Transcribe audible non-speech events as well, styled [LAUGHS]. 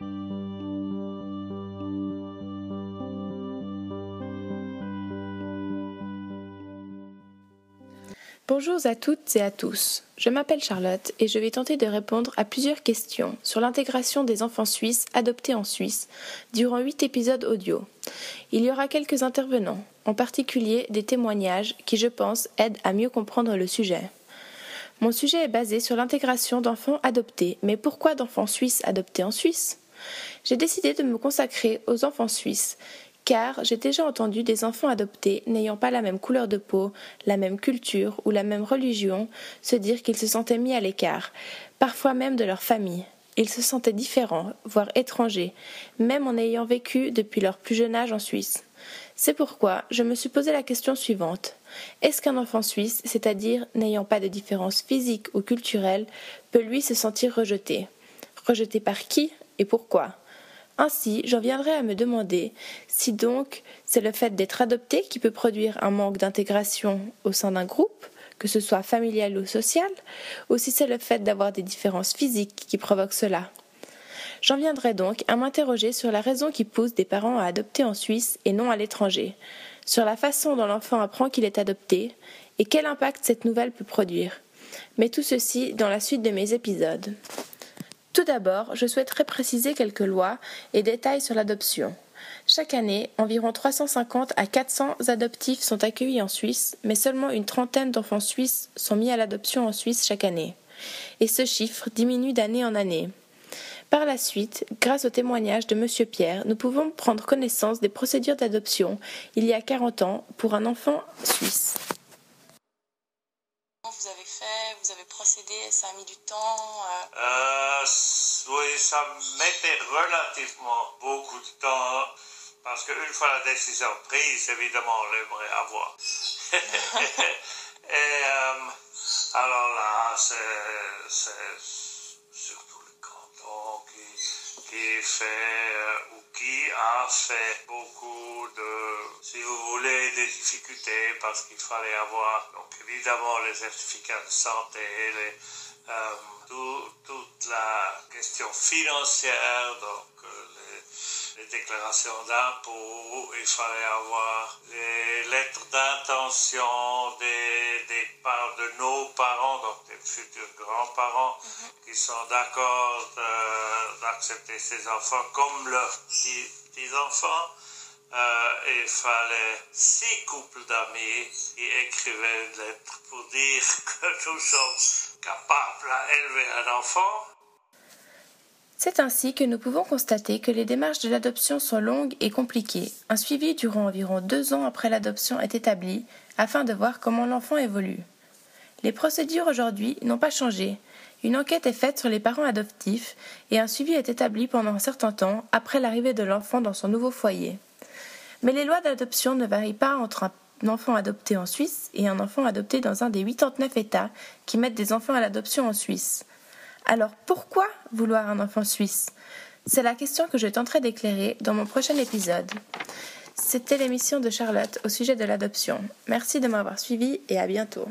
Bonjour à toutes et à tous. Je m'appelle Charlotte et je vais tenter de répondre à plusieurs questions sur l'intégration des enfants suisses adoptés en Suisse durant huit épisodes audio. Il y aura quelques intervenants, en particulier des témoignages qui, je pense, aident à mieux comprendre le sujet. Mon sujet est basé sur l'intégration d'enfants adoptés, mais pourquoi d'enfants suisses adoptés en Suisse? J'ai décidé de me consacrer aux enfants suisses car j'ai déjà entendu des enfants adoptés n'ayant pas la même couleur de peau, la même culture ou la même religion se dire qu'ils se sentaient mis à l'écart, parfois même de leur famille. Ils se sentaient différents, voire étrangers, même en ayant vécu depuis leur plus jeune âge en Suisse. C'est pourquoi je me suis posé la question suivante. Est-ce qu'un enfant suisse, c'est-à-dire n'ayant pas de différence physique ou culturelle, peut lui se sentir rejeté? Rejeté par qui? Et pourquoi? Ainsi, j'en viendrai à me demander si donc c'est le fait d'être adopté qui peut produire un manque d'intégration au sein d'un groupe, que ce soit familial ou social, ou si c'est le fait d'avoir des différences physiques qui provoquent cela. J'en viendrai donc à m'interroger sur la raison qui pousse des parents à adopter en Suisse et non à l'étranger, sur la façon dont l'enfant apprend qu'il est adopté, et quel impact cette nouvelle peut produire. Mais tout ceci dans la suite de mes épisodes. Tout d'abord, je souhaiterais préciser quelques lois et détails sur l'adoption. Chaque année, environ 350 à 400 adoptifs sont accueillis en Suisse, mais seulement une trentaine d'enfants suisses sont mis à l'adoption en Suisse chaque année. Et ce chiffre diminue d'année en année. Par la suite, grâce au témoignage de M. Pierre, nous pouvons prendre connaissance des procédures d'adoption il y a 40 ans pour un enfant suisse vous avez fait, vous avez procédé, ça a mis du temps euh... Euh, Oui, ça mettait relativement beaucoup de temps parce qu'une fois la décision prise, évidemment, on l'aimerait avoir. [LAUGHS] Et euh, alors là, c'est surtout le canton qui, fait a fait beaucoup de, si vous voulez, des difficultés parce qu'il fallait avoir, donc évidemment, les certificats de santé, les, euh, toute la question financière, donc euh, les, les, déclarations d'impôts, il fallait avoir les lettres d'intention des, de nos parents, donc des futurs grands-parents, mhm. qui sont d'accord d'accepter ces enfants comme leurs petits-enfants. Euh, il fallait six couples d'amis qui écrivaient une lettre pour dire [LAUGHS] que nous sommes capables à élever un enfant. C'est ainsi que nous pouvons constater que les démarches de l'adoption sont longues et compliquées. Un suivi durant environ deux ans après l'adoption est établi afin de voir comment l'enfant évolue. Les procédures aujourd'hui n'ont pas changé. Une enquête est faite sur les parents adoptifs et un suivi est établi pendant un certain temps après l'arrivée de l'enfant dans son nouveau foyer. Mais les lois d'adoption ne varient pas entre un enfant adopté en Suisse et un enfant adopté dans un des 89 États qui mettent des enfants à l'adoption en Suisse. Alors pourquoi vouloir un enfant suisse? C'est la question que je tenterai d'éclairer dans mon prochain épisode. C'était l'émission de Charlotte au sujet de l'adoption. Merci de m'avoir suivi et à bientôt.